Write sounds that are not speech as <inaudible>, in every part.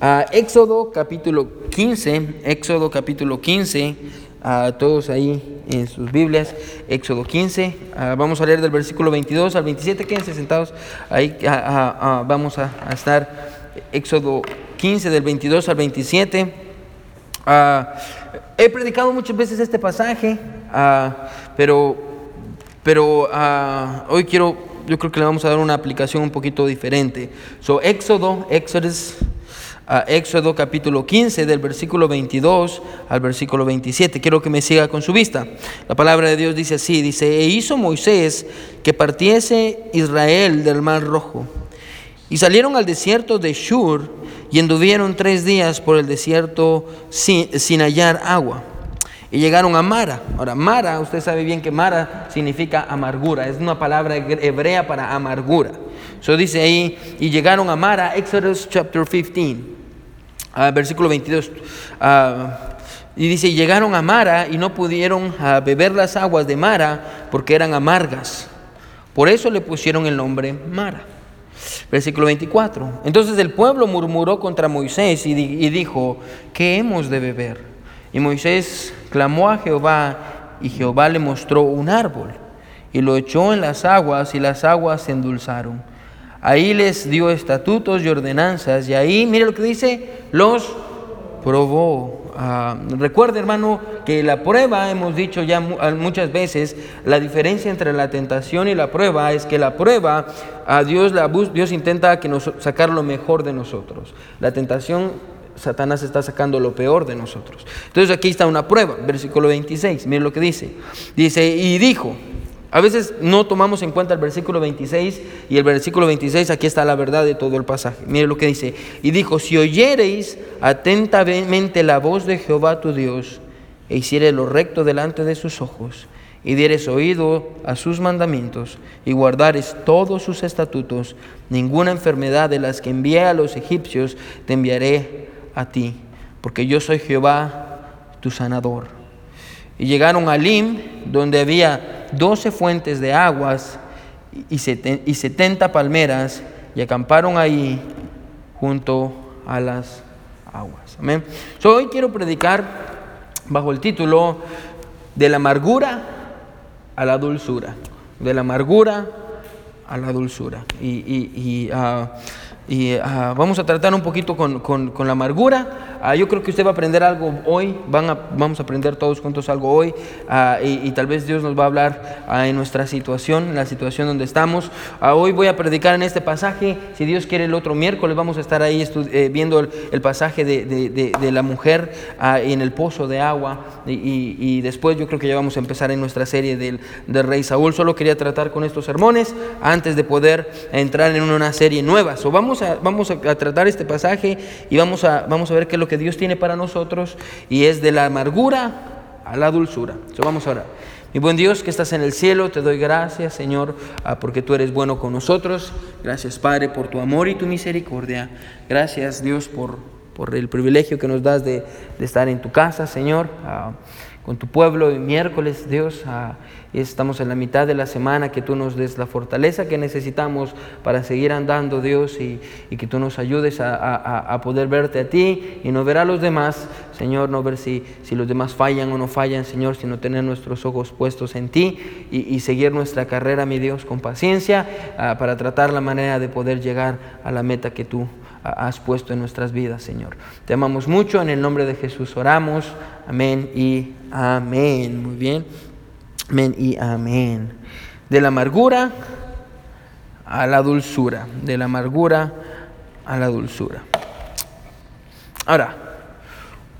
a Éxodo capítulo 15, Éxodo capítulo 15, a todos ahí en sus Biblias, Éxodo 15, ah, vamos a leer del versículo 22 al 27, quédense sentados, ahí ah, ah, vamos a, estar, Éxodo 15 del 22 al 27. he predicado muchas veces este pasaje, pero, pero hoy quiero, yo creo que le vamos a dar una aplicación un poquito diferente. So, Éxodo, Éxodo a Éxodo capítulo 15 del versículo 22 al versículo 27. Quiero que me siga con su vista. La palabra de Dios dice así, dice, e hizo Moisés que partiese Israel del mar rojo. Y salieron al desierto de Shur y anduvieron tres días por el desierto sin, sin hallar agua. Y llegaron a Mara. Ahora, Mara, usted sabe bien que Mara significa amargura. Es una palabra hebrea para amargura. Eso dice ahí, y llegaron a Mara, Exodus chapter 15. Ah, versículo 22. Ah, y dice, llegaron a Mara y no pudieron ah, beber las aguas de Mara porque eran amargas. Por eso le pusieron el nombre Mara. Versículo 24. Entonces el pueblo murmuró contra Moisés y, y dijo, ¿qué hemos de beber? Y Moisés clamó a Jehová y Jehová le mostró un árbol y lo echó en las aguas y las aguas se endulzaron. Ahí les dio estatutos y ordenanzas y ahí, mire lo que dice, los probó. Ah, recuerde, hermano, que la prueba, hemos dicho ya muchas veces, la diferencia entre la tentación y la prueba es que la prueba, a Dios, la, Dios intenta que nos, sacar lo mejor de nosotros. La tentación, Satanás está sacando lo peor de nosotros. Entonces aquí está una prueba, versículo 26, mire lo que dice. Dice, y dijo, a veces no tomamos en cuenta el versículo 26 y el versículo 26 aquí está la verdad de todo el pasaje. Mire lo que dice. Y dijo, si oyereis atentamente la voz de Jehová tu Dios e hiciereis lo recto delante de sus ojos y dieres oído a sus mandamientos y guardares todos sus estatutos, ninguna enfermedad de las que envié a los egipcios te enviaré a ti, porque yo soy Jehová tu sanador. Y llegaron a Lim, donde había doce fuentes de aguas y setenta palmeras y acamparon ahí junto a las aguas. Amén. hoy quiero predicar bajo el título de la amargura a la dulzura. De la amargura a la dulzura. Y, ah, ah, vamos a tratar un poquito con la amargura Ah, yo creo que usted va a aprender algo hoy, Van a, vamos a aprender todos juntos algo hoy ah, y, tal vez Dios nos va a hablar ah, en nuestra situación, en la situación donde estamos. hoy voy a predicar en este pasaje, si Dios quiere el otro miércoles vamos a estar ahí eh, viendo el, pasaje de, la mujer en el pozo de agua y, después yo creo que ya vamos a empezar en nuestra serie del, rey Saúl. Solo quería tratar con estos sermones antes de poder entrar en una serie nueva. So, vamos a, vamos a, tratar este pasaje y vamos a, vamos a ver qué es lo que Dios tiene para nosotros y es de la amargura a la dulzura. vamos a orar. Mi buen Dios que estás en el cielo, te doy gracias, Señor, ah, porque tú eres bueno con nosotros. Gracias, Padre, por tu amor y tu misericordia. Gracias, Dios, por, por el privilegio que nos das de, estar en tu casa, Señor, ah, con tu pueblo. Y miércoles, Dios, ah, Estamos en la mitad de la semana, que tú nos des la fortaleza que necesitamos para seguir andando, Dios, y, que tú nos ayudes a, poder verte a ti y no ver a los demás, Señor, no ver si, si los demás fallan o no fallan, Señor, sino tener nuestros ojos puestos en ti y, seguir nuestra carrera, mi Dios, con paciencia ah, para tratar la manera de poder llegar a la meta que tú has puesto en nuestras vidas, Señor. Te amamos mucho, en el nombre de Jesús oramos. Amén y amén. Muy bien. Amén y amén. De la amargura a la dulzura. De la amargura a la dulzura. Ahora,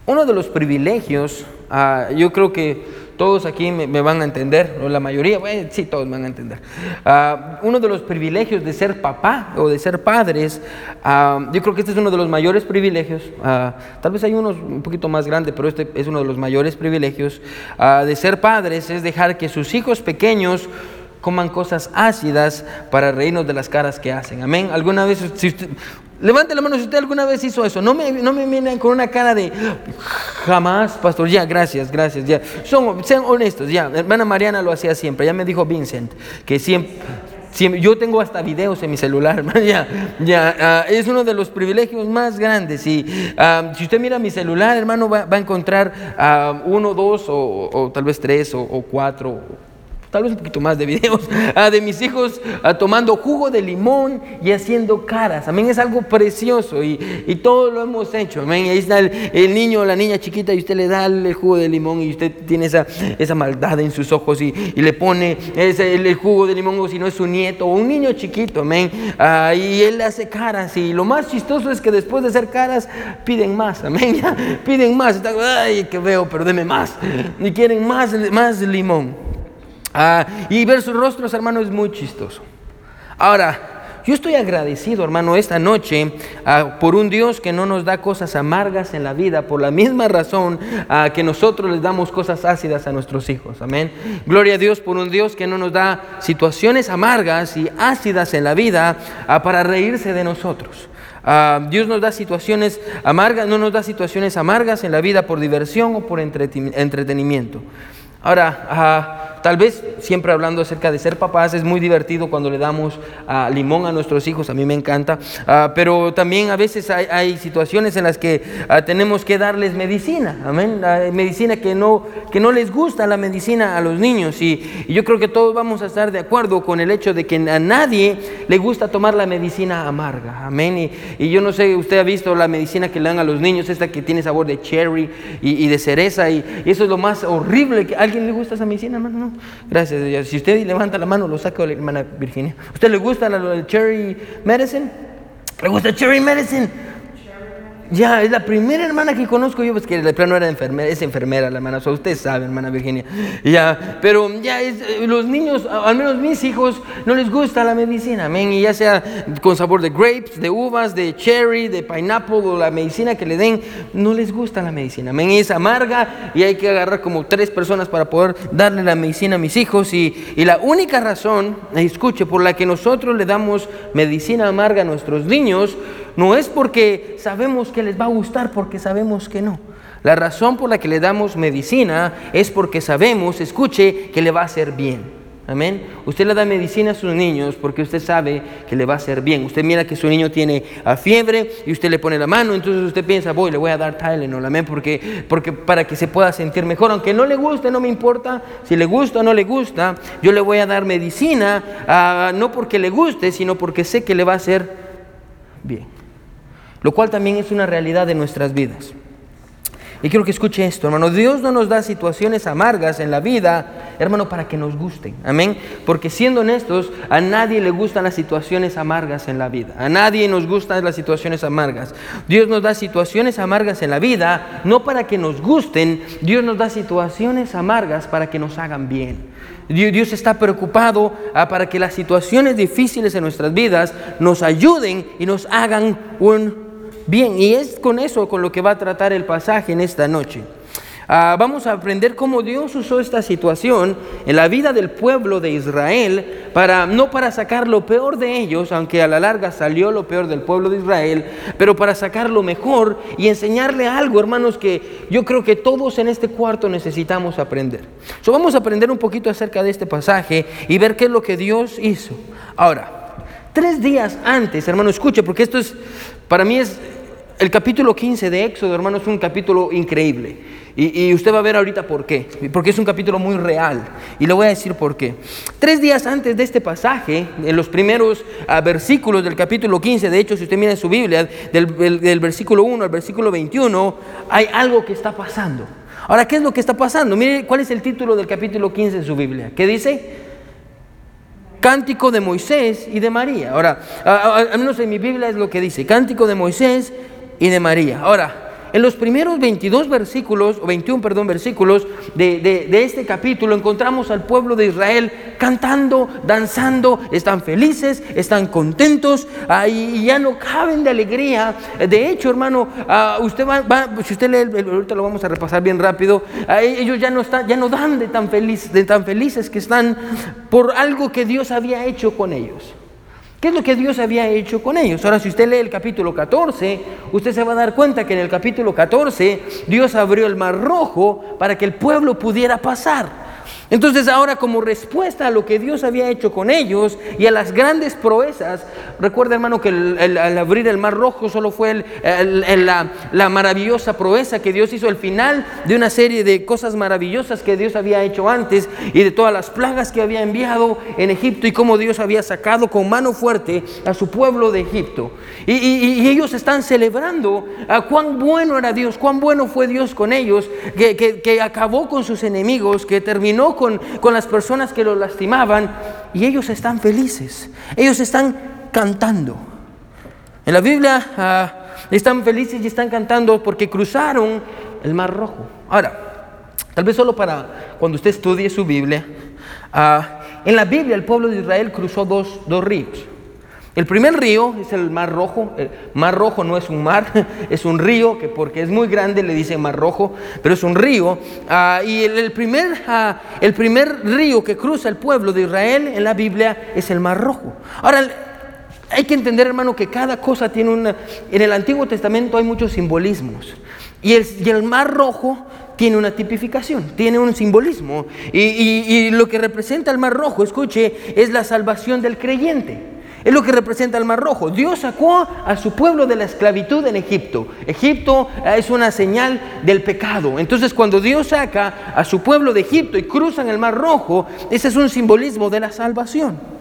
uno de los privilegios, ah, yo creo que todos aquí me, van a entender, o la mayoría, bueno, sí, todos van a entender. Ah, uno de los privilegios de ser papá o de ser padres, ah, yo creo que este es uno de los mayores privilegios, ah, tal vez hay unos un poquito más grandes, pero este es uno de los mayores privilegios de ser padres, es dejar que sus hijos pequeños coman cosas ácidas para reírnos de las caras que hacen. Amén. Alguna vez, si usted, Levante la mano si usted alguna vez hizo eso. No me, no me miren con una cara de jamás, pastor. Ya, gracias, gracias. Ya. Sean honestos, ya. Hermana Mariana lo hacía siempre. Ya me dijo Vincent que siempre, yo tengo hasta videos en mi celular, <laughs> ya, ya, ah, es uno de los privilegios más grandes. Y ah, si usted mira mi celular, hermano, va, a encontrar ah, uno, dos o, tal vez tres o cuatro tal vez un poquito más de videos, <laughs> ah, de mis hijos ah, tomando jugo de limón y haciendo caras. Amén, es algo precioso y, y todo lo hemos hecho. Amén, ahí está el, niño o la niña chiquita y usted le da el jugo de limón y usted tiene esa, esa maldad en sus ojos y, y le pone el, jugo de limón o si no es su nieto o un niño chiquito. Amén, ah, y él hace caras y lo más chistoso es que después de hacer caras piden más. Amén, <laughs> piden más. Ay, que veo, pero deme más. Y quieren más, más limón. Ah, y ver sus rostros, hermano, es muy chistoso. Ahora, yo estoy agradecido, hermano, esta noche ah, por un Dios que no nos da cosas amargas en la vida, por la misma razón ah, que nosotros les damos cosas ácidas a nuestros hijos. Amén. Gloria a Dios por un Dios que no nos da situaciones amargas y ácidas en la vida para reírse de nosotros. Dios nos da situaciones amargas, no nos da situaciones amargas en la vida por diversión o por entretenimiento. Ahora, tal vez siempre hablando acerca de ser papás, es muy divertido cuando le damos ah, limón a nuestros hijos, a mí me encanta, ah, pero también a veces hay, situaciones en las que ah, tenemos que darles medicina, amén, medicina que no, que no les gusta la medicina a los niños y, yo creo que todos vamos a estar de acuerdo con el hecho de que a nadie le gusta tomar la medicina amarga, amén, y, yo no sé, usted ha visto la medicina que le dan a los niños, esta que tiene sabor de cherry y, de cereza y, eso es lo más horrible, que ¿a alguien le gusta esa medicina, hermano? No. Gracias. Si usted levanta la mano, lo saco de la hermana Virginia. ¿Usted le gusta el cherry medicine? ¿Le gusta cherry medicine? Ya, es la primera hermana que conozco yo, pues que de plano era enfermera, es enfermera la hermana, o usted sabe, hermana Virginia. Ya, pero ya es, eh, los niños, al menos mis hijos, no les gusta la medicina, amén. Y ya sea con sabor de grapes, de uvas, de cherry, de pineapple o la medicina que le den, no les gusta la medicina, amén. Es amarga y hay que agarrar como tres personas para poder darle la medicina a mis hijos. Y, y la única razón, escuche, por la que nosotros le damos medicina amarga a nuestros niños, no es porque sabemos que les va a gustar, porque sabemos que no. La razón por la que le damos medicina es porque sabemos, escuche, que le va a hacer bien. Amén. Usted le da medicina a sus niños porque usted sabe que le va a hacer bien. Usted mira que su niño tiene fiebre y usted le pone la mano, entonces usted piensa, voy, le voy a dar Tylenol, amén, porque, porque para que se pueda sentir mejor. Aunque no le guste, no me importa si le gusta o no le gusta, yo le voy a dar medicina, ah, no porque le guste, sino porque sé que le va a hacer bien lo cual también es una realidad de nuestras vidas. Y quiero que escuche esto, hermano. Dios no nos da situaciones amargas en la vida, hermano, para que nos gusten. Amén. Porque siendo honestos, a nadie le gustan las situaciones amargas en la vida. A nadie nos gustan las situaciones amargas. Dios nos da situaciones amargas en la vida, no para que nos gusten. Dios nos da situaciones amargas para que nos hagan bien. Dios está preocupado ah, para que las situaciones difíciles en nuestras vidas nos ayuden y nos hagan un Bien, y es con eso con lo que va a tratar el pasaje en esta noche. Ah, vamos a aprender cómo Dios usó esta situación en la vida del pueblo de Israel para no para sacar lo peor de ellos, aunque a la larga salió lo peor del pueblo de Israel, pero para sacar lo mejor y enseñarle algo, hermanos, que yo creo que todos en este cuarto necesitamos aprender. So, vamos a aprender un poquito acerca de este pasaje y ver qué es lo que Dios hizo. Ahora, tres días antes, hermano, escuche, porque esto es, para mí es el capítulo 15 de Éxodo, hermano, es un capítulo increíble. Y, usted va a ver ahorita por qué. Porque es un capítulo muy real. Y le voy a decir por qué. Tres días antes de este pasaje, en los primeros ah, versículos del capítulo 15, de hecho, si usted mira en su Biblia, del, versículo 1 al versículo 21, hay algo que está pasando. Ahora, ¿qué es lo que está pasando? Mire cuál es el título del capítulo 15 en su Biblia. ¿Qué dice? Cántico de Moisés y de María. Ahora, al menos en mi Biblia es lo que dice, Cántico de Moisés y de María. Ahora, en los primeros 22 versículos, o 21, perdón, versículos de, este capítulo, encontramos al pueblo de Israel cantando, danzando, están felices, están contentos, y ya no caben de alegría. De hecho, hermano, ah, usted va, si usted lee, ahorita lo vamos a repasar bien rápido, ellos ya no, están, ya no dan de tan, feliz, de tan felices que están por algo que Dios había hecho con ellos. ¿Qué es lo que Dios había hecho con ellos? Ahora, si usted lee el capítulo 14, usted se va a dar cuenta que en el capítulo 14 Dios abrió el mar rojo para que el pueblo pudiera pasar. Entonces ahora como respuesta a lo que Dios había hecho con ellos y a las grandes proezas, recuerda hermano que al abrir el mar rojo solo fue la, maravillosa proeza que Dios hizo al final de una serie de cosas maravillosas que Dios había hecho antes y de todas las plagas que había enviado en Egipto y cómo Dios había sacado con mano fuerte a su pueblo de Egipto. Y, ellos están celebrando a cuán bueno era Dios, cuán bueno fue Dios con ellos, que, que acabó con sus enemigos, que terminó con, las personas que lo lastimaban y ellos están felices, ellos están cantando. En la Biblia ah, están felices y están cantando porque cruzaron el Mar Rojo. Ahora, tal vez solo para cuando usted estudie su Biblia, ah, en la Biblia el pueblo de Israel cruzó dos, dos ríos. El primer río es el Mar Rojo. El Mar Rojo no es un mar, <laughs> es un río que porque es muy grande le dice Mar Rojo, pero es un río. Ah, y el, primer, ah, el primer río que cruza el pueblo de Israel en la Biblia es el Mar Rojo. Ahora, hay que entender, hermano, que cada cosa tiene una... En el Antiguo Testamento hay muchos simbolismos. Y el, Mar Rojo tiene una tipificación, tiene un simbolismo. Y lo que representa el Mar Rojo, escuche, es la salvación del creyente. Es lo que representa el Mar Rojo. Dios sacó a su pueblo de la esclavitud en Egipto. Egipto eh, es una señal del pecado. Entonces cuando Dios saca a su pueblo de Egipto y cruzan el Mar Rojo, ese es un simbolismo de la salvación.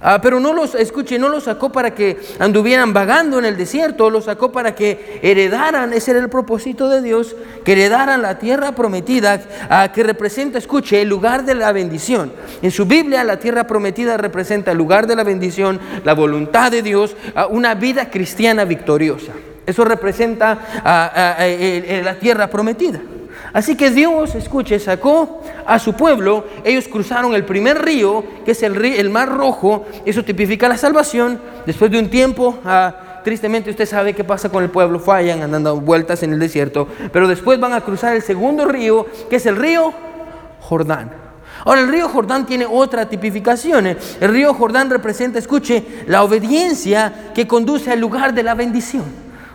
Ah, pero no los, escuche, no los sacó para que anduvieran vagando en el desierto, los sacó para que heredaran, ese era el propósito de Dios, que heredaran la tierra prometida, ah, que representa, escuche, el lugar de la bendición. En su Biblia la tierra prometida representa el lugar de la bendición, la voluntad de Dios, ah, una vida cristiana victoriosa. Eso representa la tierra prometida. Así que Dios, escuche, sacó a su pueblo, ellos cruzaron el primer río, que es el, río, el mar rojo, eso tipifica la salvación, después de un tiempo... Ah, tristemente usted sabe qué pasa con el pueblo, fallan andando vueltas en el desierto, pero después van a cruzar el segundo río, que es el río Jordán. Ahora el río Jordán tiene otra tipificación. El río Jordán representa, escuche, la obediencia que conduce al lugar de la bendición.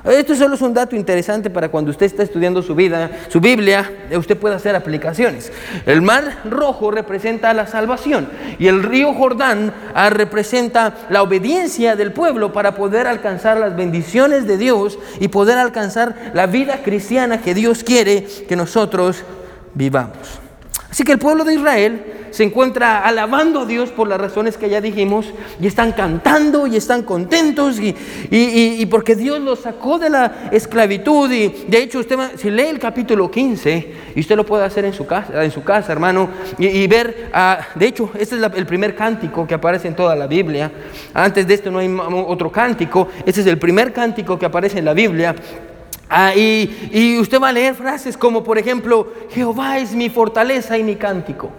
Esto solo es un dato interesante para cuando usted está estudiando su vida, su Biblia, eh, usted puede hacer aplicaciones. El mar rojo representa la salvación y el río Jordán ah, representa la obediencia del pueblo para poder alcanzar las bendiciones de Dios y poder alcanzar la vida cristiana que Dios quiere que nosotros vivamos. Así que el pueblo de Israel se encuentra alabando a Dios por las razones que ya dijimos y están cantando y están contentos y, porque Dios los sacó de la esclavitud y de hecho usted si lee el capítulo 15 y usted lo puede hacer en su casa, en su casa hermano y, ver, ah, de hecho este es el primer cántico que aparece en toda la Biblia, antes de esto no hay otro cántico, este es el primer cántico que aparece en la Biblia. Ah, y, usted va a leer frases como, por ejemplo, Jehová es mi fortaleza y mi cántico.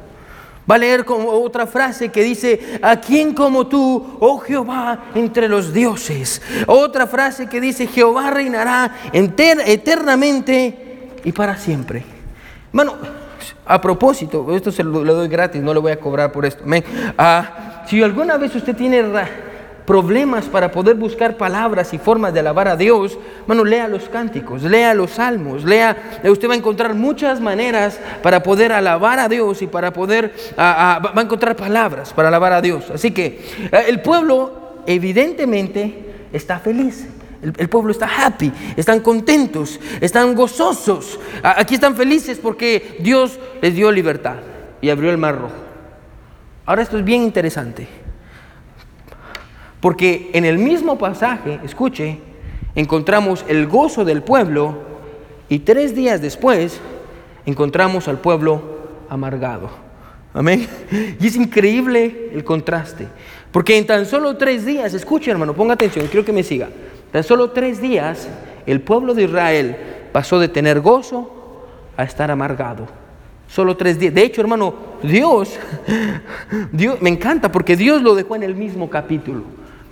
Va a leer otra frase que dice, ¿a quién como tú, oh Jehová, entre los dioses? Otra frase que dice, Jehová reinará eternamente y para siempre. Bueno, a propósito, esto se lo, doy gratis, no le voy a cobrar por esto. Ah, si alguna vez usted tiene problemas para poder buscar palabras y formas de alabar a Dios, bueno, lea los cánticos, lea los salmos, lea, usted va a encontrar muchas maneras para poder alabar a Dios y para poder, va a encontrar palabras para alabar a Dios. Así que eh, el pueblo evidentemente está feliz. El, pueblo está happy, están contentos, están gozosos. Aquí están felices porque Dios les dio libertad y abrió el mar rojo. Ahora esto es bien interesante. Porque en el mismo pasaje, escuche, encontramos el gozo del pueblo y tres días después encontramos al pueblo amargado. Amén. <laughs> Y es increíble el contraste. Porque en tan solo tres días, escuche hermano, ponga atención, quiero que me siga. Tan solo tres días el pueblo de Israel pasó de tener gozo a estar amargado. Solo tres días. De hecho, hermano, Dios, <laughs> Dios, me encanta porque Dios lo dejó en el mismo capítulo.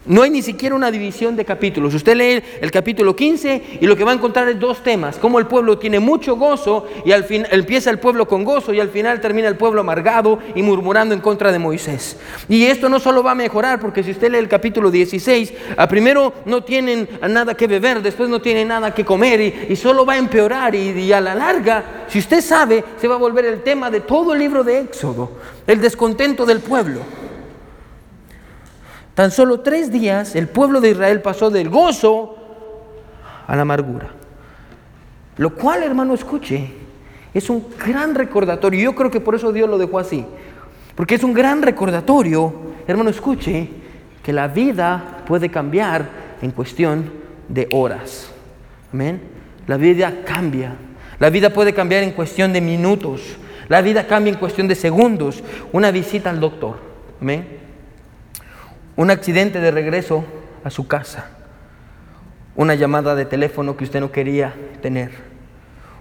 No hay ni siquiera una división de capítulos. Usted lee el capítulo 15 y lo que va a encontrar es dos temas. Cómo el pueblo tiene mucho gozo y al fin empieza el pueblo con gozo y al final termina el pueblo amargado y murmurando en contra de Moisés. Y esto no solo va a mejorar porque si usted lee el capítulo 16, a primero no tienen nada que beber, después no tienen nada que comer y, solo va a empeorar y, y a la larga, si usted sabe, se va a volver el tema de todo el libro de Éxodo, el descontento del pueblo. Tan solo tres días el pueblo de Israel pasó del gozo a la amargura. Lo cual, hermano, escuche, es un gran recordatorio. Yo creo que por eso Dios lo dejó así. Porque es un gran recordatorio, hermano, escuche, que la vida puede cambiar en cuestión de horas. Amén. La vida cambia. La vida puede cambiar en cuestión de minutos. La vida cambia en cuestión de segundos. Una visita al doctor. Amén un accidente de regreso a su casa, una llamada de teléfono que usted no quería tener,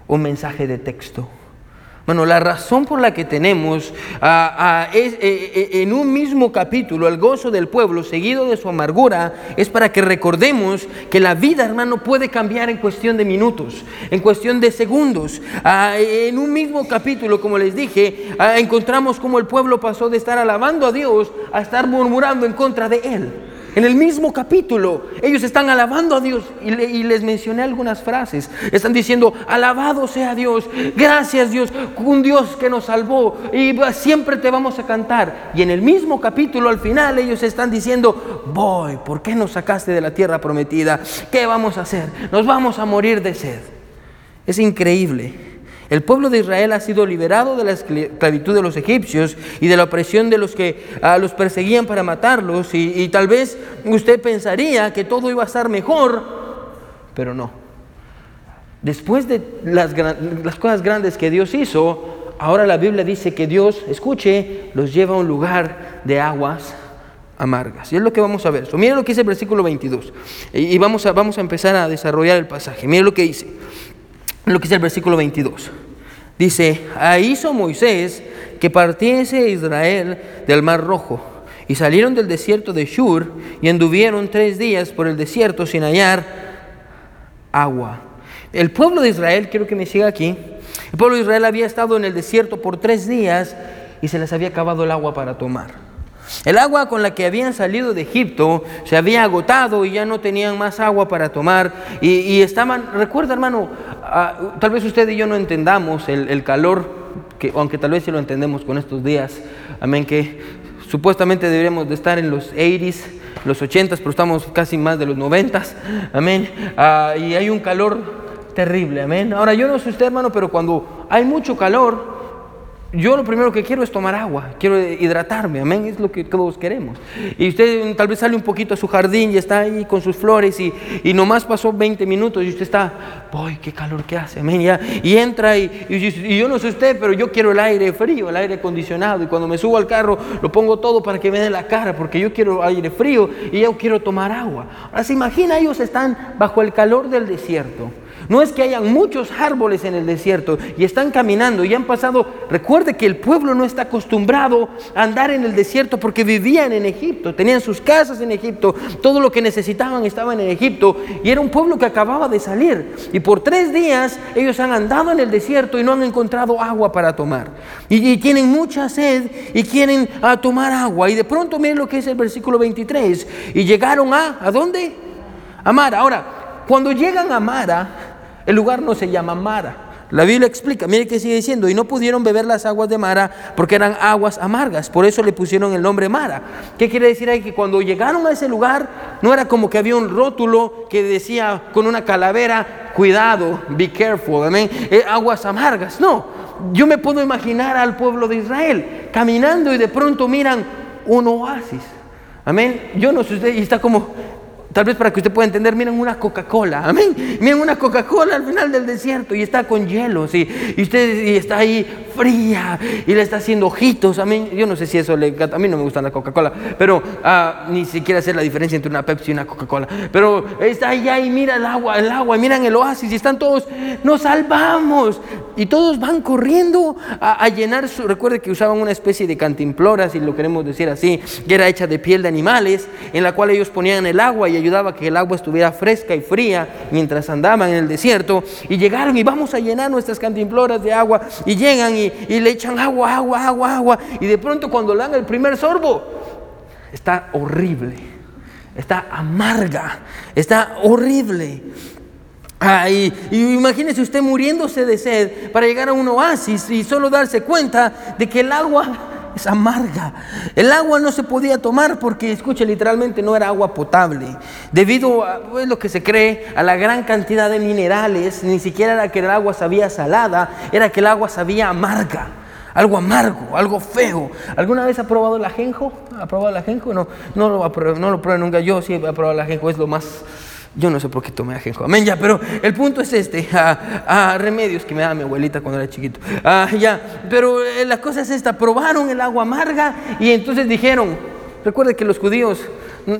un mensaje de texto bueno, la razón por la que tenemos es, eh, eh, en un mismo capítulo el gozo del pueblo seguido de su amargura es para que recordemos que la vida, hermano, puede cambiar en cuestión de minutos, en cuestión de segundos. Ah, en un mismo capítulo, como les dije, ah, encontramos cómo el pueblo pasó de estar alabando a Dios a estar murmurando en contra de Él. En el mismo capítulo, ellos están alabando a Dios y, les mencioné algunas frases. Están diciendo, alabado sea Dios, gracias Dios, un Dios que nos salvó y siempre te vamos a cantar. Y en el mismo capítulo, al final, ellos están diciendo, voy, ¿por qué nos sacaste de la tierra prometida? ¿Qué vamos a hacer? Nos vamos a morir de sed. Es increíble. El pueblo de Israel ha sido liberado de la esclavitud de los egipcios y de la opresión de los que ah, los perseguían para matarlos. Y, tal vez usted pensaría que todo iba a estar mejor, pero no. Después de las, cosas grandes que Dios hizo, ahora la Biblia dice que Dios, escuche, los lleva a un lugar de aguas amargas. Y es lo que vamos a ver. So, mire lo que dice el versículo 22. Y, vamos, a, vamos a empezar a desarrollar el pasaje. Mire lo que dice lo que es el versículo 22. Dice, ahí hizo Moisés que partiese Israel del mar rojo y salieron del desierto de Shur y anduvieron tres días por el desierto sin hallar agua. El pueblo de Israel, quiero que me siga aquí, el pueblo de Israel había estado en el desierto por tres días y se les había acabado el agua para tomar. El agua con la que habían salido de Egipto se había agotado y ya no tenían más agua para tomar. Y, estaban, recuerda hermano, ah, tal vez usted y yo no entendamos el, calor, que, aunque tal vez sí lo entendemos con estos días, amén, que supuestamente deberíamos de estar en los 80s, los 80s, pero estamos casi más de los 90s, amén. Ah, y hay un calor terrible, amén. Ahora yo no sé usted hermano, pero cuando hay mucho calor, yo lo primero que quiero es tomar agua, quiero hidratarme, amén, es lo que todos queremos. Y usted tal vez sale un poquito a su jardín y está ahí con sus flores y, y nomás pasó 20 minutos y usted está, ¡ay, qué calor que hace! Amén, ya, y entra y, y, yo no sé usted, pero yo quiero el aire frío, el aire acondicionado y cuando me subo al carro lo pongo todo para que me dé la cara porque yo quiero aire frío y yo quiero tomar agua. Ahora se imagina, ellos están bajo el calor del desierto. No es que hayan muchos árboles en el desierto y están caminando y han pasado. Recuerde que el pueblo no está acostumbrado a andar en el desierto porque vivían en Egipto, tenían sus casas en Egipto, todo lo que necesitaban estaban en Egipto y era un pueblo que acababa de salir. Y por tres días ellos han andado en el desierto y no han encontrado agua para tomar. Y, tienen mucha sed y quieren a tomar agua. Y de pronto miren lo que es el versículo 23. Y llegaron a, ¿a dónde? A Mara. Ahora, cuando llegan a Mara, el lugar no se llama Mara. La Biblia explica, mire que sigue diciendo, y no pudieron beber las aguas de Mara porque eran aguas amargas, por eso le pusieron el nombre Mara. ¿Qué quiere decir ahí? Que cuando llegaron a ese lugar, no era como que había un rótulo que decía con una calavera, cuidado, be careful, amén, eh, aguas amargas. No, yo me puedo imaginar al pueblo de Israel caminando y de pronto miran un oasis. Amén. Yo no sé usted, y está como, Tal vez para que usted pueda entender, miren una Coca-Cola, amén. Miren una Coca-Cola al final del desierto y está con hielo, ¿sí? y usted está ahí fría y le está haciendo ojitos. A mí, yo no sé si eso le a mí no me gusta la Coca-Cola, pero ah, ni siquiera hacer la diferencia entre una Pepsi y una Coca-Cola. Pero está allá y mira el agua, el agua, y miran el oasis y están todos, nos salvamos. Y todos van corriendo a, llenar su, recuerde que usaban una especie de cantimplora, si lo queremos decir así, que era hecha de piel de animales, en la cual ellos ponían el agua y ayudaba a que el agua estuviera fresca y fría mientras andaban en el desierto. Y llegaron y vamos a llenar nuestras cantimploras de agua. Y llegan y, y le echan agua, agua, agua, agua. Y de pronto cuando le dan el primer sorbo, está horrible, está amarga, está horrible. y, imagínese usted muriéndose de sed para llegar a un oasis y solo darse cuenta de que el agua es amarga. El agua no se podía tomar porque, escuche, literalmente no era agua potable. Debido a pues, lo que se cree, a la gran cantidad de minerales, ni siquiera era que el agua sabía salada, era que el agua sabía amarga algo amargo, algo feo. ¿Alguna vez ha probado el ajenjo? ¿Ha probado el ajenjo? No, no lo, no lo nunca. Yo sí he probado el ajenjo, es lo más... Yo no sé por qué tomé ajenjo, amén, ya, pero el punto es este, a, <laughs> remedios que me daba mi abuelita cuando era chiquito, ah, ya, pero eh, la cosa es esta, probaron el agua amarga y entonces dijeron, recuerde que los judíos, mm,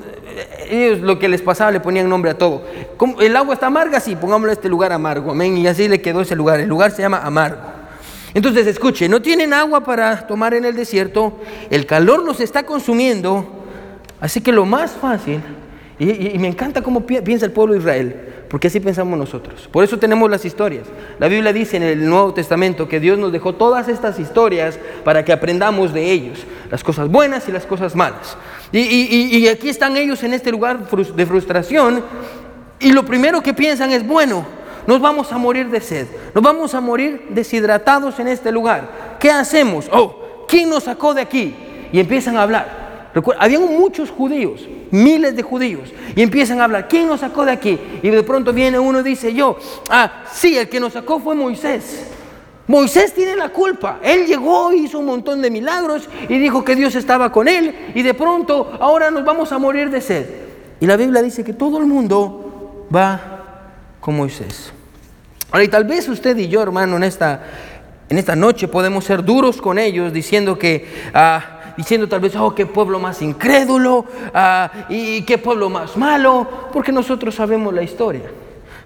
ellos lo que les pasaba le ponían nombre a todo, el agua está amarga, sí, pongámosle este lugar amargo, amén, y así le quedó ese lugar, el lugar se llama amargo. Entonces, escuche, no tienen agua para tomar en el desierto, el calor los está consumiendo, así que lo más fácil, y, me encanta cómo piensa el pueblo de Israel, porque así pensamos nosotros. Por eso tenemos las historias. La Biblia dice en el Nuevo Testamento que Dios nos dejó todas estas historias para que aprendamos de ellos, las cosas buenas y las cosas malas. y aquí están ellos en este lugar de frustración, y lo primero que piensan es, bueno, nos vamos a morir de sed, nos vamos a morir deshidratados en este lugar. ¿Qué hacemos? Oh, ¿quién nos sacó de aquí? Y empiezan a hablar. Habían muchos judíos, miles de judíos, y empiezan a hablar, ¿quién nos sacó de aquí? Y de pronto viene uno y dice, yo, ah, sí, el que nos sacó fue Moisés. Moisés tiene la culpa. Él llegó, hizo un montón de milagros y dijo que Dios estaba con él y de pronto ahora nos vamos a morir de sed. Y la Biblia dice que todo el mundo va con Moisés. Ahora, y tal vez usted y yo, hermano, en esta, en esta noche podemos ser duros con ellos diciendo que... Ah, diciendo tal vez, oh, qué pueblo más incrédulo ah, y qué pueblo más malo, porque nosotros sabemos la historia.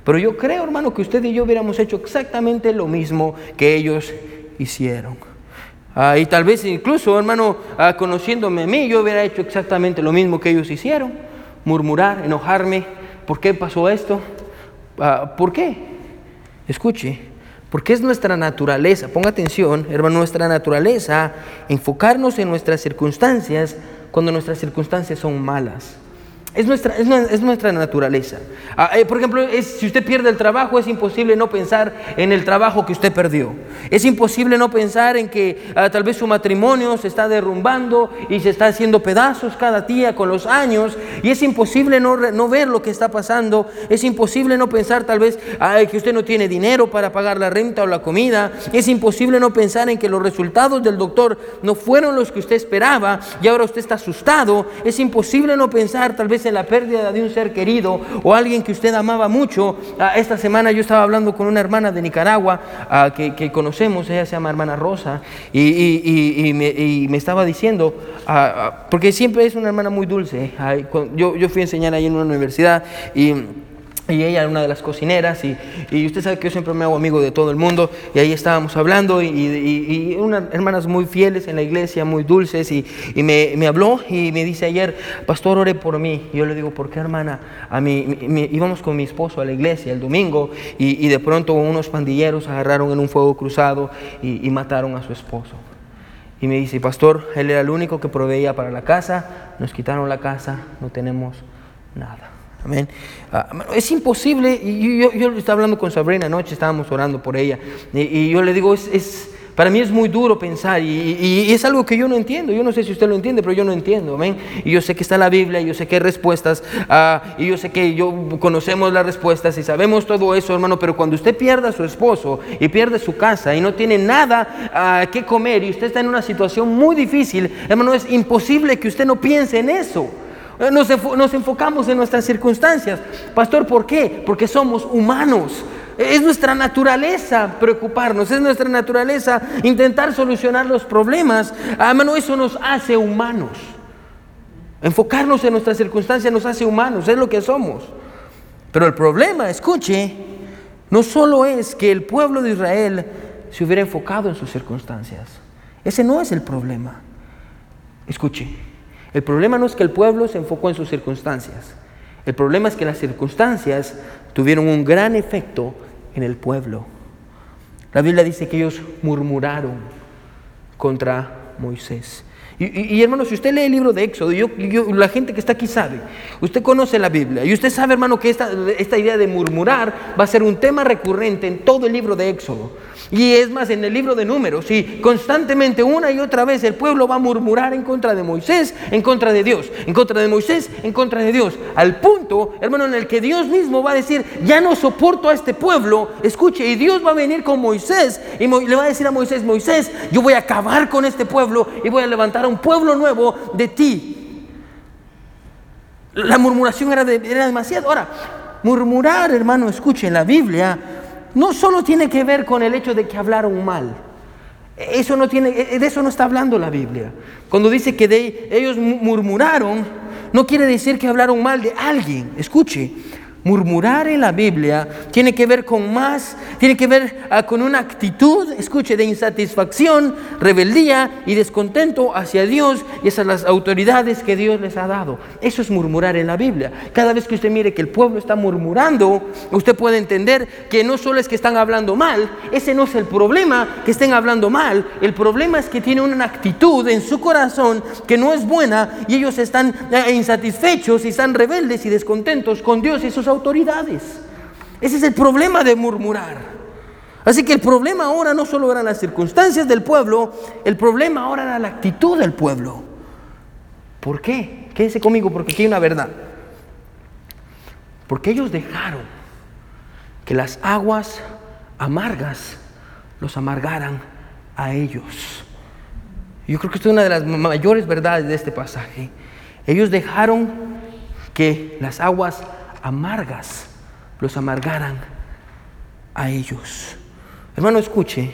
Pero yo creo, hermano, que usted y yo hubiéramos hecho exactamente lo mismo que ellos hicieron. Ah, y tal vez incluso, hermano, conociéndome a mí, yo hubiera hecho exactamente lo mismo que ellos hicieron. Murmurar, enojarme, ¿por qué pasó esto? Ah, ¿Por qué? Escuche, porque es nuestra naturaleza, ponga atención, hermano, nuestra naturaleza enfocarnos en nuestras circunstancias cuando nuestras circunstancias son malas. Es nuestra, es, nuestra naturaleza. Ah, eh, por ejemplo, si usted pierde el trabajo, es imposible no pensar en el trabajo que usted perdió. Es imposible no pensar en que ah, tal vez su matrimonio se está derrumbando y se está haciendo pedazos cada día con los años. Y es imposible no, no ver lo que está pasando. Es imposible no pensar tal vez que usted no tiene dinero para pagar la renta o la comida. Es imposible no pensar en que los resultados del doctor no fueron los que usted esperaba y ahora usted está asustado. Es imposible no pensar tal vez la pérdida de un ser querido o alguien que usted amaba mucho. Ah, esta semana yo estaba hablando con una hermana de Nicaragua ah, que, conocemos, ella se llama hermana Rosa, y, me, estaba diciendo, ah, porque siempre es una hermana muy dulce, yo, yo fui a enseñar ahí en una universidad y y ella era una de las cocineras y, y, usted sabe que yo siempre me hago amigo de todo el mundo y ahí estábamos hablando y, y, unas hermanas muy fieles en la iglesia, muy dulces y, me, me, habló y me dice ayer, pastor, ore por mí. Y yo le digo, ¿por qué hermana? A mí, íbamos con mi esposo a la iglesia el domingo y, de pronto unos pandilleros agarraron en un fuego cruzado y, mataron a su esposo. Y me dice, pastor, él era el único que proveía para la casa, nos quitaron la casa, no tenemos nada. Amén. Ah, es imposible, y yo, estaba hablando con Sabrina anoche, estábamos orando por ella, y, yo le digo, es, para mí es muy duro pensar, y, es algo que yo no entiendo, yo no sé si usted lo entiende, pero yo no entiendo, amén. Y yo sé que está la Biblia, yo sé que hay respuestas, ah, y yo sé que yo conocemos las respuestas y sabemos todo eso, hermano, pero cuando usted pierda a su esposo y pierde su casa y no tiene nada ah, que comer y usted está en una situación muy difícil, hermano, es imposible que usted no piense en eso. Eh, nos, enfocamos en nuestras circunstancias. Pastor, ¿por qué? Porque somos humanos. Es nuestra naturaleza preocuparnos, es nuestra naturaleza intentar solucionar los problemas. Ah, hermano, eso nos hace humanos. Enfocarnos en nuestras circunstancias nos hace humanos, es lo que somos. Pero el problema, escuche, no solo es que el pueblo de Israel se hubiera enfocado en sus circunstancias. Ese no es el problema. Escuche, el problema no es que el pueblo se enfocó en sus circunstancias. El problema es que las circunstancias tuvieron un gran efecto en el pueblo. La Biblia dice que ellos murmuraron contra Moisés. Y, hermano, si usted lee el libro de Éxodo, yo, la gente que está aquí sabe, usted conoce la Biblia y usted sabe, hermano, que esta, esta idea de murmurar va a ser un tema recurrente en todo el libro de Éxodo. Y es más, en el libro de números, y constantemente una y otra vez el pueblo va a murmurar en contra de Moisés, en contra de Dios, en contra de Moisés, en contra de Dios. Al punto, hermano, en el que Dios mismo va a decir, ya no soporto a este pueblo, escuche, y Dios va a venir con Moisés y le va a decir a Moisés, Moisés, yo voy a acabar con este pueblo y voy a levantar a un pueblo nuevo de ti. La murmuración era, demasiado. Ahora, murmurar, hermano, escuche, en la Biblia no solo tiene que ver con el hecho de que hablaron mal. Eso no tiene, de eso no está hablando la Biblia. Cuando dice que de, ellos murmuraron, no quiere decir que hablaron mal de alguien. Escuche, Murmurar en la Biblia tiene que ver con más, tiene que ver ah, con una actitud, escuche, de insatisfacción, rebeldía y descontento hacia Dios y hacia las autoridades que Dios les ha dado. Eso es murmurar en la Biblia. Cada vez que usted mire que el pueblo está murmurando, usted puede entender que no solo es que están hablando mal, ese no es el problema que estén hablando mal, el problema es que tienen una actitud en su corazón que no es buena y ellos están ah, insatisfechos y están rebeldes y descontentos con Dios y sus autoridades autoridades. Ese es el problema de murmurar. Así que el problema ahora no solo eran las circunstancias del pueblo, el problema ahora era la actitud del pueblo. ¿Por qué? Quédese conmigo porque aquí hay una verdad. Porque ellos dejaron que las aguas amargas los amargaran a ellos. Yo creo que esto es una de las mayores verdades de este pasaje. Ellos dejaron que las aguas amargas los amargaran a ellos. Hermano, escuche,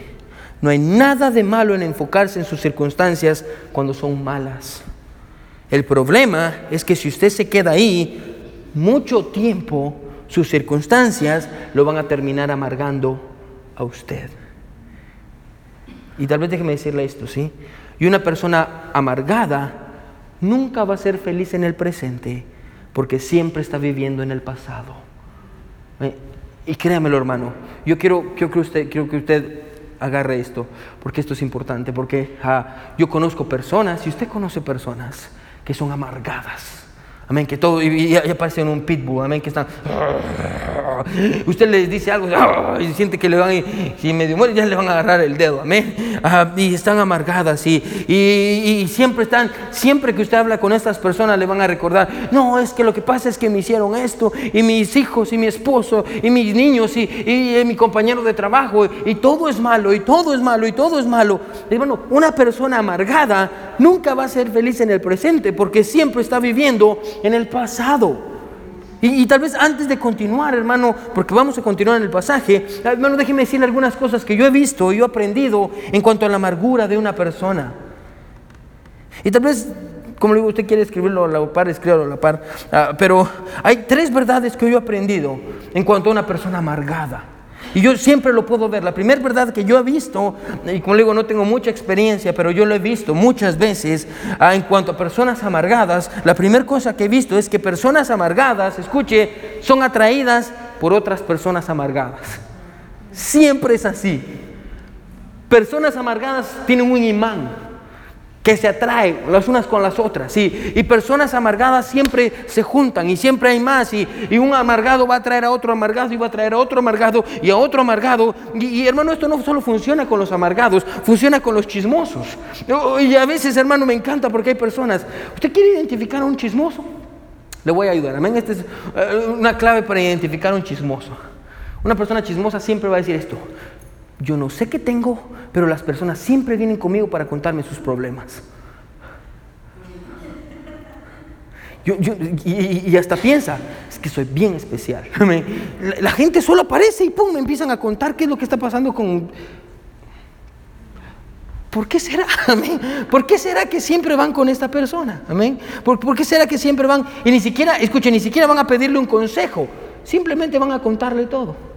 no hay nada de malo en enfocarse en sus circunstancias cuando son malas. El problema es que si usted se queda ahí mucho tiempo, sus circunstancias lo van a terminar amargando a usted. Y tal vez déjeme decirle esto, ¿sí? Y una persona amargada nunca va a ser feliz en el presente porque siempre está viviendo en el pasado. Eh, y créamelo, hermano, yo quiero, que usted, quiero que usted agarre esto, porque esto es importante, porque ah, yo conozco personas, y usted conoce personas que son amargadas Amén, que todo, y, aparece en un pitbull, amén, que están. <laughs> Usted les dice algo <laughs> y siente que le van, y, si medio muere, ya le van a agarrar el dedo, amén. <laughs> y están amargadas, y, y, siempre están, siempre que usted habla con estas personas, le van a recordar: No, es que lo que pasa es que me hicieron esto, y mis hijos, y mi esposo, y mis niños, y, y mi compañero de trabajo, y todo es malo, y todo es malo, y todo es malo. Y bueno, una persona amargada nunca va a ser feliz en el presente, porque siempre está viviendo en el pasado. Y, tal vez antes de continuar, hermano, porque vamos a continuar en el pasaje, hermano, déjeme decirle algunas cosas que yo he visto y yo he aprendido en cuanto a la amargura de una persona. Y tal vez, como le digo, usted quiere escribirlo a la par, escríbalo a la par. Ah, pero hay tres verdades que yo he aprendido en cuanto a una persona amargada. Y yo siempre lo puedo ver. La primera verdad que yo he visto, y como digo, no tengo mucha experiencia, pero yo lo he visto muchas veces ah, en cuanto a personas amargadas, la primera cosa que he visto es que personas amargadas, escuche, son atraídas por otras personas amargadas. Siempre es así. Personas amargadas tienen un imán que se atraen las unas con las otras. Y personas amargadas siempre se juntan y siempre hay más. Y, un amargado va a traer a otro amargado y va a traer a otro amargado y a otro amargado. Y, hermano, esto no solo funciona con los amargados, funciona con los chismosos. Y a veces, hermano, me encanta porque hay personas. ¿Usted quiere identificar a un chismoso? Le voy a ayudar. Amén. Esta es eh, una clave para identificar a un chismoso. Una persona chismosa siempre va a decir esto. Yo no sé qué tengo, pero las personas siempre vienen conmigo para contarme sus problemas. y, hasta piensa, que soy bien especial. <laughs> La, gente solo aparece y pum, me empiezan a contar qué es lo que está pasando con ¿Por qué será? <laughs> Amén. ¿Por qué será que siempre van con esta persona? Amén. ¿Por, qué será que siempre van y ni siquiera, escuchen, ni siquiera van a pedirle un consejo? Simplemente van a contarle todo.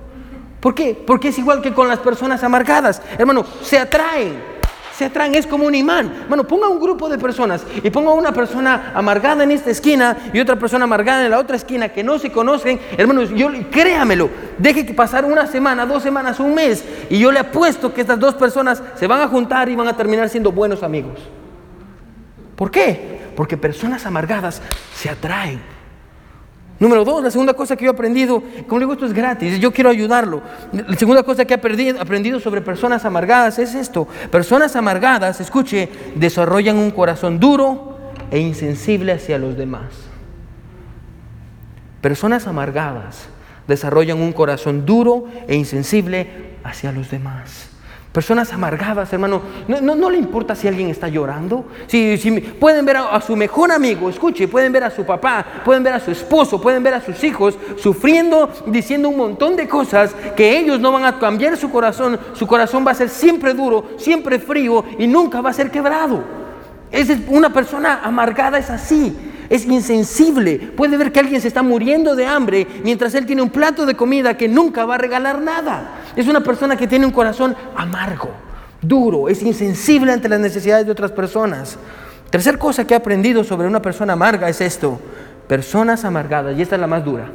¿Por qué? Porque es igual que con las personas amargadas. Hermano, se atraen se atraen, es como un imán. Bueno, ponga un grupo de personas y ponga una persona amargada en esta esquina y otra persona amargada en la otra esquina que no se conocen. Hermanos, yo créamelo, deje que pasar una semana, dos semanas, un mes y yo le apuesto que estas dos personas se van a juntar y van a terminar siendo buenos amigos. ¿Por qué? Porque personas amargadas se atraen. Número dos, la segunda cosa que yo he aprendido, como digo, esto es gratis, yo quiero ayudarlo. La segunda cosa que he aprendido sobre personas amargadas es esto. Personas amargadas, escuche, desarrollan un corazón duro e insensible hacia los demás. Personas amargadas desarrollan un corazón duro e insensible hacia los demás. Personas amargadas, hermano. No, le importa si alguien está llorando. Si, pueden ver a, su mejor amigo, escuche, pueden ver a su papá, pueden ver a su esposo, pueden ver a sus hijos sufriendo, diciendo un montón de cosas que ellos no van a cambiar su corazón. Su corazón va a ser siempre duro, siempre frío y nunca va a ser quebrado. Es una persona amargada es así es insensible. Puede ver que alguien se está muriendo de hambre mientras él tiene un plato de comida que nunca va a regalar nada. Es una persona que tiene un corazón amargo, duro, es insensible ante las necesidades de otras personas. Tercer cosa que he aprendido sobre una persona amarga es esto. Personas amargadas, y esta es la más dura.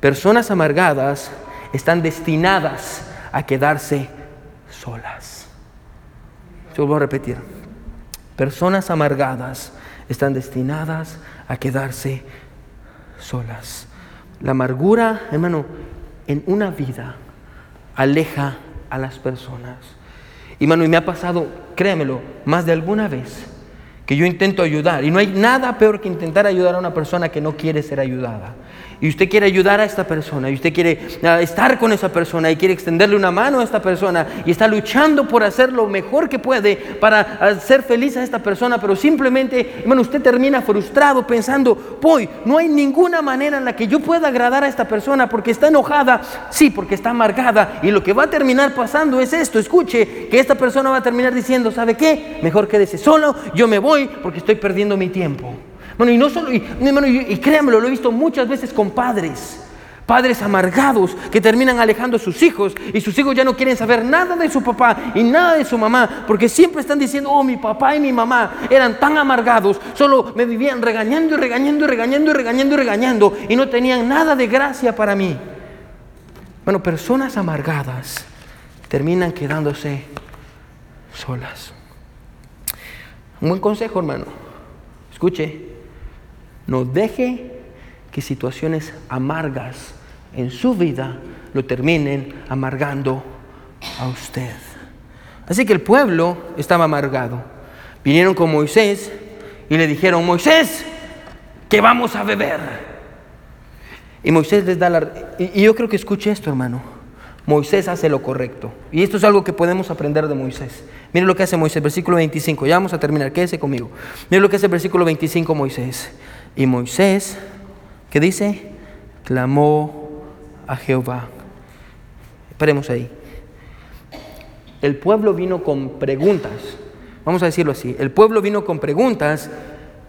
Personas amargadas están destinadas a quedarse solas. Yo voy a repetir. Personas amargadas están destinadas a quedarse solas. La amargura, hermano, en una vida aleja a las personas. Y, hermano, y me ha pasado, créamelo, más de alguna vez que yo intento ayudar. Y no hay nada peor que intentar ayudar a una persona que no quiere ser ayudada y usted quiere ayudar a esta persona, y usted quiere ah, estar con esa persona, y quiere extenderle una mano a esta persona, y está luchando por hacer lo mejor que puede para hacer feliz a esta persona, pero simplemente, bueno, usted termina frustrado pensando, voy, no hay ninguna manera en la que yo pueda agradar a esta persona porque está enojada, sí, porque está amargada, y lo que va a terminar pasando es esto, escuche, que esta persona va a terminar diciendo, ¿sabe qué? Mejor quédese solo, yo me voy porque estoy perdiendo mi tiempo. Bueno, y no solo, y, y, créanmelo, lo he visto muchas veces con padres. Padres amargados que terminan alejando a sus hijos y sus hijos ya no quieren saber nada de su papá y nada de su mamá porque siempre están diciendo, oh, mi papá y mi mamá eran tan amargados, solo me vivían regañando y regañando y regañando y regañando y regañando y no tenían nada de gracia para mí. Bueno, personas amargadas terminan quedándose solas. Un buen consejo, hermano. Escuche, no deje que situaciones amargas en su vida lo terminen amargando a usted. Así que el pueblo estaba amargado. Vinieron con Moisés y le dijeron, Moisés, que vamos a beber. Y Moisés les da la... Y yo creo que escuche esto, hermano. Moisés hace lo correcto. Y esto es algo que podemos aprender de Moisés. Mire lo que hace Moisés, versículo 25. Ya vamos a terminar, quédese conmigo. Mire lo que hace el versículo 25 Moisés. Y Moisés, ¿qué dice? Clamó a Jehová. Esperemos ahí. El pueblo vino con preguntas. Vamos a decirlo así. El pueblo vino con preguntas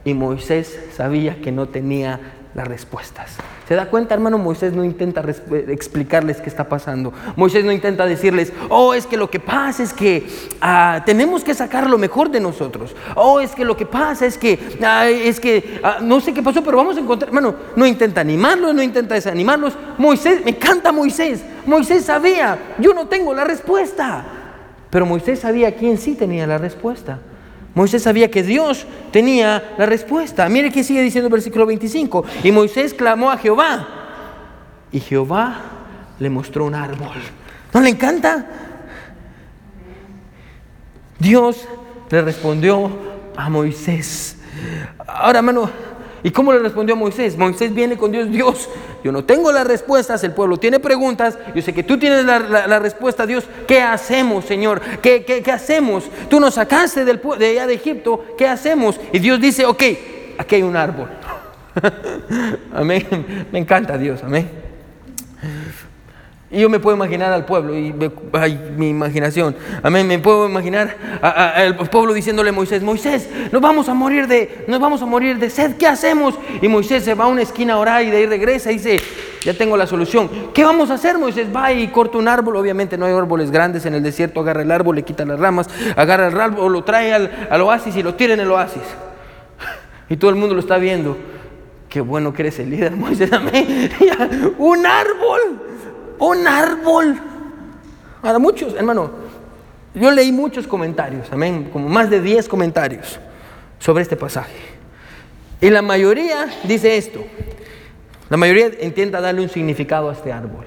y Moisés sabía que no tenía las respuestas. ¿Se da cuenta, hermano? Moisés no intenta explicarles qué está pasando. Moisés no intenta decirles, oh, es que lo que pasa es que ah, tenemos que sacar lo mejor de nosotros. Oh, es que lo que pasa es que, es que, ah, no sé qué pasó, pero vamos a encontrar, hermano, no intenta animarlos, no intenta desanimarlos. Moisés, me encanta Moisés. Moisés sabía, yo no tengo la respuesta. Pero Moisés sabía quién sí tenía la respuesta. Moisés sabía que Dios tenía la respuesta. Mire que sigue diciendo el versículo 25. Y Moisés clamó a Jehová. Y Jehová le mostró un árbol. ¿No le encanta? Dios le respondió a Moisés. Ahora, hermano, ¿Y cómo le respondió Moisés? Moisés viene con Dios, Dios, yo no tengo las respuestas, el pueblo tiene preguntas, yo sé que tú tienes la, respuesta, Dios, ¿qué hacemos, Señor? ¿Qué, qué, hacemos? Tú nos sacaste del, de allá de Egipto, ¿qué hacemos? Y Dios dice, ok, aquí hay un árbol. <laughs> amén. Me encanta Dios, amén. Y yo me puedo imaginar al pueblo, y mi imaginación, amén, me puedo imaginar al pueblo diciéndole a Moisés, Moisés, nos vamos a morir de, nos vamos a morir de sed, ¿qué hacemos? Y Moisés se va a una esquina a orar y de ahí regresa y dice, ya tengo la solución. ¿Qué vamos a hacer? Moisés va y corta un árbol, obviamente no hay árboles grandes en el desierto, agarra el árbol, le quita las ramas, agarra el árbol, lo trae al, oasis y lo tira en el oasis. <laughs> Y todo el mundo lo está viendo. Qué bueno que eres el líder, Moisés, amén. <laughs> un árbol un árbol. Ahora muchos, hermano, yo leí muchos comentarios, amén, como más de 10 comentarios sobre este pasaje. Y la mayoría dice esto. La mayoría intenta darle un significado a este árbol.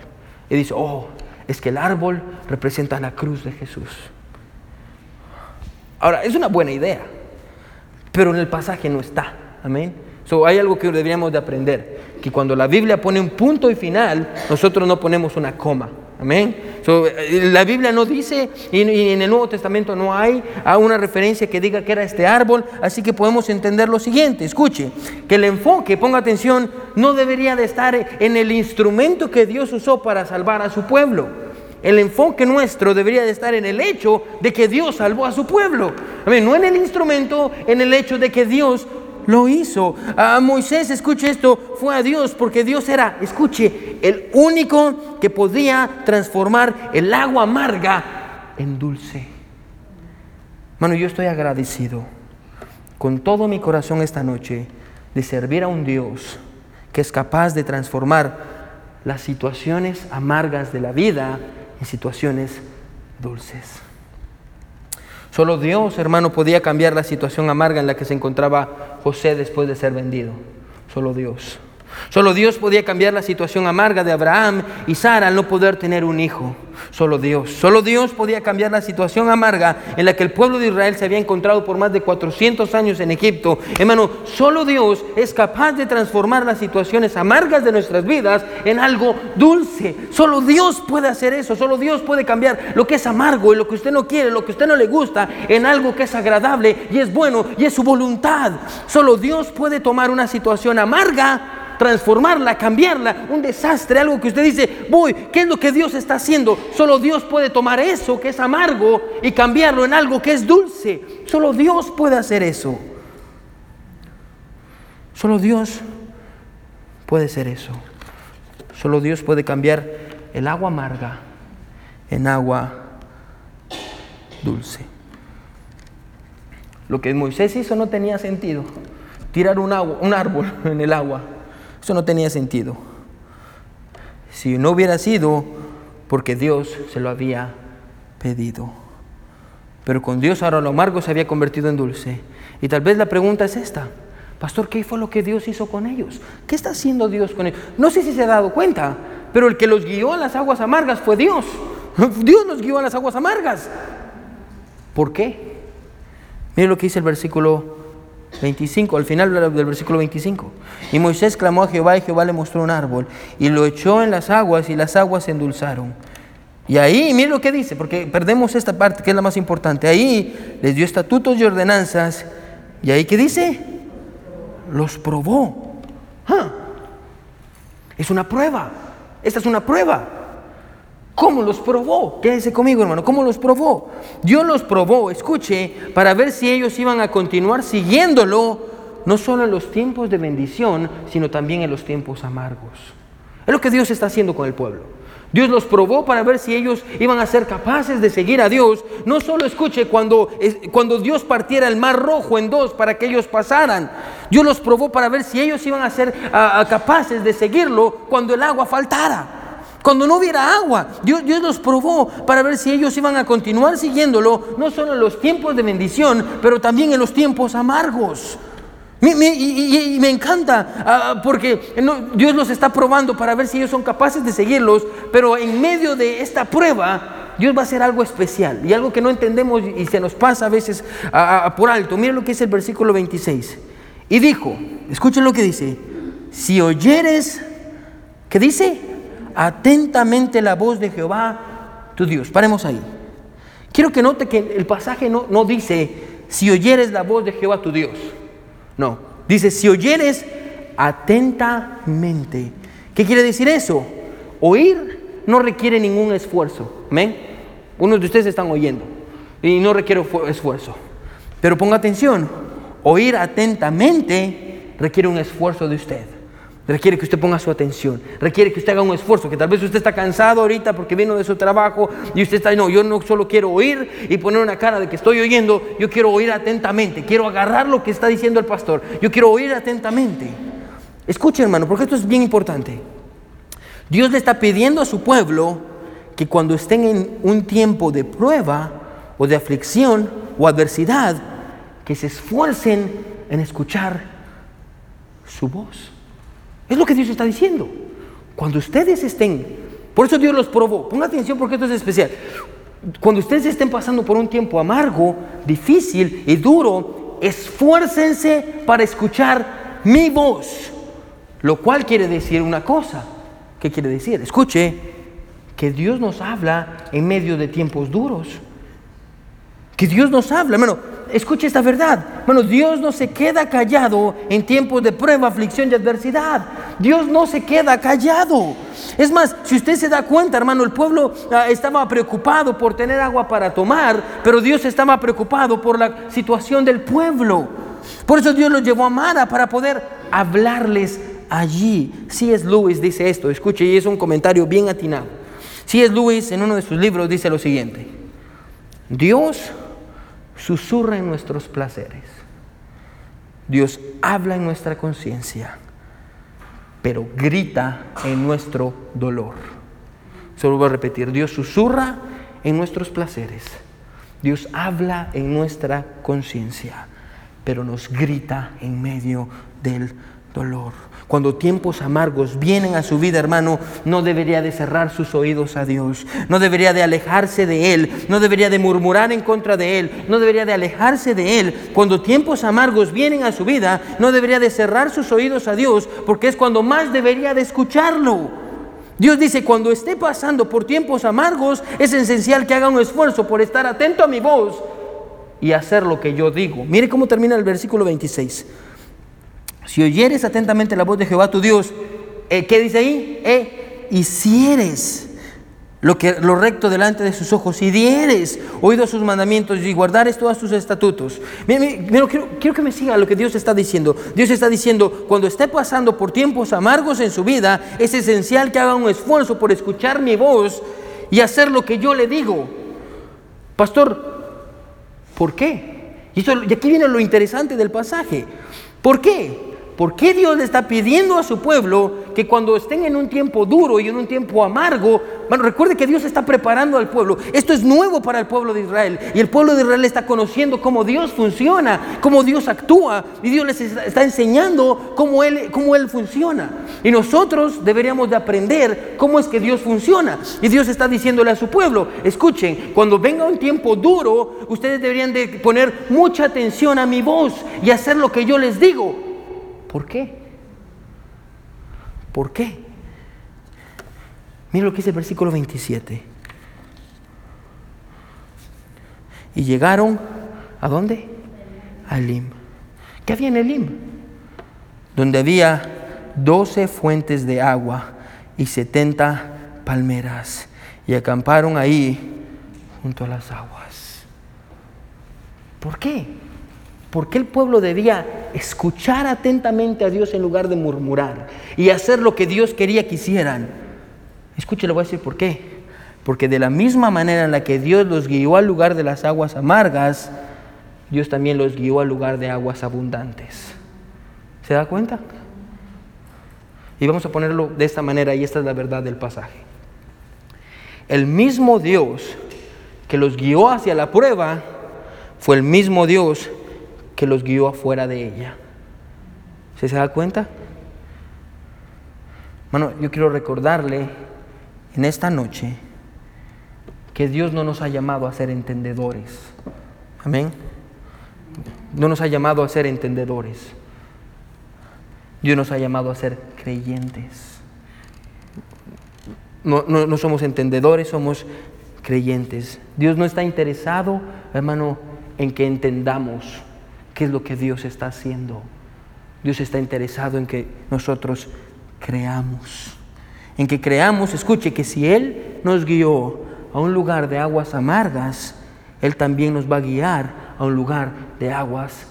Y dice, oh, es que el árbol representa la cruz de Jesús. Ahora, es una buena idea, pero en el pasaje no está. Amén. So, hay algo que deberíamos de aprender, que cuando la Biblia pone un punto y final, nosotros no ponemos una coma. Amén. Eh, la Biblia no dice, y, en el Nuevo Testamento no hay una referencia que diga que era este árbol, así que podemos entender lo siguiente. Escuche, que el enfoque, ponga atención, no debería de estar en el instrumento que Dios usó para salvar a su pueblo. El enfoque nuestro debería de estar en el hecho de que Dios salvó a su pueblo. Amén. No en el instrumento, en el hecho de que Dios lo hizo. A Moisés, escuche esto, fue a Dios porque Dios era, escuche, el único que podía transformar el agua amarga en dulce. Mano, yo estoy agradecido con todo mi corazón esta noche de servir a un Dios que es capaz de transformar las situaciones amargas de la vida en situaciones dulces. Solo Dios, hermano, podía cambiar la situación amarga en la que se encontraba José después de ser vendido. Solo Dios. Solo Dios podía cambiar la situación amarga de Abraham y Sara al no poder tener un hijo. Solo Dios. Solo Dios podía cambiar la situación amarga en la que el pueblo de Israel se había encontrado por más de 400 años en Egipto. Hermano, solo Dios es capaz de transformar las situaciones amargas de nuestras vidas en algo dulce. Solo Dios puede hacer eso. Solo Dios puede cambiar lo que es amargo y lo que usted no quiere, lo que usted no le gusta, en algo que es agradable y es bueno y es su voluntad. Solo Dios puede tomar una situación amarga transformarla, cambiarla, un desastre, algo que usted dice, voy, ¿qué es lo que Dios está haciendo? Solo Dios puede tomar eso que es amargo y cambiarlo en algo que es dulce. Solo Dios puede hacer eso. Solo Dios puede hacer eso. Solo Dios puede cambiar el agua amarga en agua dulce. Lo que Moisés hizo no tenía sentido. Tirar un, agua, un árbol <laughs> en el agua eso no tenía sentido. Si no hubiera sido porque Dios se lo había pedido. Pero con Dios ahora lo amargo se había convertido en dulce. Y tal vez la pregunta es esta. Pastor, ¿qué fue lo que Dios hizo con ellos? ¿Qué está haciendo Dios con ellos? No sé si se ha dado cuenta, pero el que los guió a las aguas amargas fue Dios. <laughs> Dios los guió a las aguas amargas. ¿Por qué? Mire lo que dice el versículo 25, al final del versículo 25. Y Moisés clamó a Jehová y Jehová le mostró un árbol y lo echó en las aguas y las aguas se endulzaron. Y ahí, mire lo que dice, porque perdemos esta parte que es la más importante. Ahí les dio estatutos y ordenanzas. Y ahí, ¿qué dice? Los probó. Ah, es una prueba. Esta es una prueba. ¿Cómo los probó? Quédese conmigo, hermano. ¿Cómo los probó? Dios los probó, escuche, para ver si ellos iban a continuar siguiéndolo, no solo en los tiempos de bendición, sino también en los tiempos amargos. Es lo que Dios está haciendo con el pueblo. Dios los probó para ver si ellos iban a ser capaces de seguir a Dios. No solo escuche cuando, cuando Dios partiera el mar rojo en dos para que ellos pasaran. Dios los probó para ver si ellos iban a ser capaces de seguirlo cuando el agua faltara. Cuando no hubiera agua, Dios, Dios los probó para ver si ellos iban a continuar siguiéndolo, no solo en los tiempos de bendición, pero también en los tiempos amargos. y, me encanta ah, porque Dios los está probando para ver si ellos son capaces de seguirlos, pero en medio de esta prueba, Dios va a hacer algo especial y algo que no entendemos y se nos pasa a veces por alto. Miren lo que es el versículo 26. Y dijo, escuchen lo que dice, si oyeres, ¿qué dice? Atentamente la voz de Jehová, tu Dios. Paremos ahí. Quiero que note que el pasaje no, no dice, si oyeres la voz de Jehová, tu Dios. No, dice, si oyeres atentamente. ¿Qué quiere decir eso? Oír no requiere ningún esfuerzo. ¿Amén? Unos de ustedes están oyendo y no requiere esfuerzo. Pero ponga atención, oír atentamente requiere un esfuerzo de usted. Requiere que usted ponga su atención. Requiere que usted haga un esfuerzo. Que tal vez usted está cansado ahorita porque vino de su trabajo y usted está, no, yo no solo quiero oír y poner una cara de que estoy oyendo, yo quiero oír atentamente. Quiero agarrar lo que está diciendo el pastor. Yo quiero oír atentamente. Escuche hermano, porque esto es bien importante. Dios le está pidiendo a su pueblo que cuando estén en un tiempo de prueba o de aflicción o adversidad, que se esfuercen en escuchar su voz. Es lo que Dios está diciendo. Cuando ustedes estén, por eso Dios los probó, ponga atención porque esto es especial. Cuando ustedes estén pasando por un tiempo amargo, difícil y duro, esfuércense para escuchar mi voz. Lo cual quiere decir una cosa. ¿Qué quiere decir? Escuche que Dios nos habla en medio de tiempos duros. Que Dios nos habla, hermano. Escuche esta verdad. Hermano, Dios no se queda callado en tiempos de prueba, aflicción y adversidad. Dios no se queda callado. Es más, si usted se da cuenta, hermano, el pueblo ah, estaba preocupado por tener agua para tomar, pero Dios estaba preocupado por la situación del pueblo. Por eso Dios los llevó a Mara para poder hablarles allí. Si es Lewis dice esto, escuche, y es un comentario bien atinado. Si es Lewis en uno de sus libros dice lo siguiente. Dios susurra en nuestros placeres. Dios habla en nuestra conciencia, pero grita en nuestro dolor. Solo voy a repetir, Dios susurra en nuestros placeres. Dios habla en nuestra conciencia, pero nos grita en medio del dolor. Cuando tiempos amargos vienen a su vida, hermano, no debería de cerrar sus oídos a Dios, no debería de alejarse de Él, no debería de murmurar en contra de Él, no debería de alejarse de Él. Cuando tiempos amargos vienen a su vida, no debería de cerrar sus oídos a Dios, porque es cuando más debería de escucharlo. Dios dice, cuando esté pasando por tiempos amargos, es esencial que haga un esfuerzo por estar atento a mi voz y hacer lo que yo digo. Mire cómo termina el versículo 26. Si oyeres atentamente la voz de Jehová tu Dios, eh, ¿qué dice ahí? Eh, hicieres lo, que, lo recto delante de sus ojos y dieres oído a sus mandamientos y guardares todos sus estatutos. quiero, quiero que me siga lo que Dios está diciendo. Dios está diciendo, cuando esté pasando por tiempos amargos en su vida, es esencial que haga un esfuerzo por escuchar mi voz y hacer lo que yo le digo. Pastor, ¿por qué? Y, y aquí viene lo interesante del pasaje. ¿Por qué? ¿Por qué Dios le está pidiendo a su pueblo que cuando estén en un tiempo duro y en un tiempo amargo, bueno, recuerde que Dios está preparando al pueblo. Esto es nuevo para el pueblo de Israel. Y el pueblo de Israel está conociendo cómo Dios funciona, cómo Dios actúa. Y Dios les está enseñando cómo Él, cómo él funciona. Y nosotros deberíamos de aprender cómo es que Dios funciona. Y Dios está diciéndole a su pueblo, escuchen, cuando venga un tiempo duro, ustedes deberían de poner mucha atención a mi voz y hacer lo que yo les digo. ¿Por qué? ¿Por qué? Mira lo que dice el versículo 27. Y llegaron, ¿a dónde? A Elim. ¿Qué había en Elim? Donde había doce fuentes de agua y setenta palmeras. Y acamparon ahí junto a las aguas. ¿Por qué? ¿Por qué el pueblo debía escuchar atentamente a Dios en lugar de murmurar y hacer lo que Dios quería que hicieran? Escúchelo, voy a decir por qué. Porque de la misma manera en la que Dios los guió al lugar de las aguas amargas, Dios también los guió al lugar de aguas abundantes. ¿Se da cuenta? Y vamos a ponerlo de esta manera, y esta es la verdad del pasaje. El mismo Dios que los guió hacia la prueba fue el mismo Dios que los guió afuera de ella. ¿Se, se da cuenta? Bueno, yo quiero recordarle en esta noche que Dios no nos ha llamado a ser entendedores. Amén. No nos ha llamado a ser entendedores. Dios nos ha llamado a ser creyentes. No, no, somos entendedores, somos creyentes. Dios no está interesado, hermano, en que entendamos qué es lo que Dios está haciendo. Dios está interesado en que nosotros creamos. En que creamos, escuche, que si Él nos guió a un lugar de aguas amargas, Él también nos va a guiar a un lugar de aguas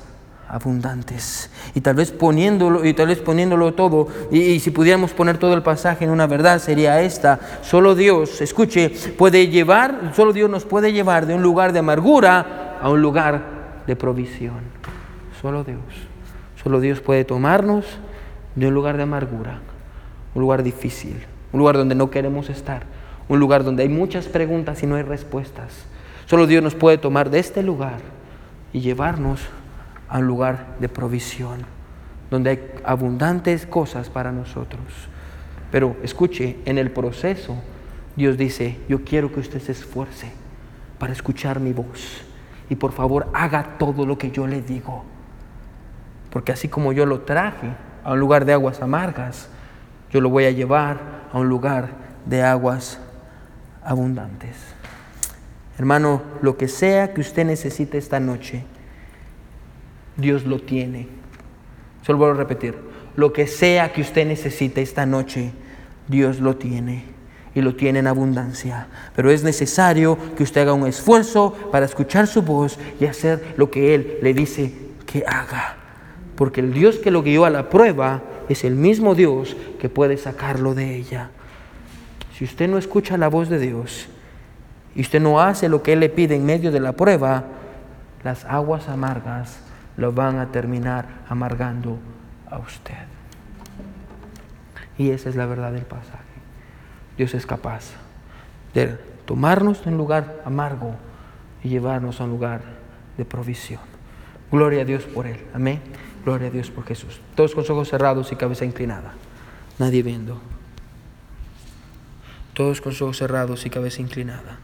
abundantes. Y tal vez poniéndolo, y tal vez poniéndolo todo, y, si pudiéramos poner todo el pasaje en una verdad, sería esta. Solo Dios, escuche, puede llevar, solo Dios nos puede llevar de un lugar de amargura a un lugar de provisión. Solo Dios. Solo Dios puede tomarnos de un lugar de amargura, un lugar difícil, un lugar donde no queremos estar, un lugar donde hay muchas preguntas y no hay respuestas. Solo Dios nos puede tomar de este lugar y llevarnos a un lugar de provisión, donde hay abundantes cosas para nosotros. Pero escuche, en el proceso Dios dice, yo quiero que usted se esfuerce para escuchar mi voz y por favor haga todo lo que yo le digo. Porque así como yo lo traje a un lugar de aguas amargas, yo lo voy a llevar a un lugar de aguas abundantes. Hermano, lo que sea que usted necesite esta noche, Dios lo tiene. Solo vuelvo a repetir, lo que sea que usted necesite esta noche, Dios lo tiene y lo tiene en abundancia. Pero es necesario que usted haga un esfuerzo para escuchar su voz y hacer lo que Él le dice que haga. Porque el Dios que lo guió a la prueba es el mismo Dios que puede sacarlo de ella. Si usted no escucha la voz de Dios y usted no hace lo que Él le pide en medio de la prueba, las aguas amargas lo van a terminar amargando a usted. Y esa es la verdad del pasaje. Dios es capaz de tomarnos en un lugar amargo y llevarnos a un lugar de provisión. Gloria a Dios por Él. Amén. Gloria a Dios por Jesús. Todos con ojos cerrados y cabeza inclinada. Nadie viendo. Todos con ojos cerrados y cabeza inclinada.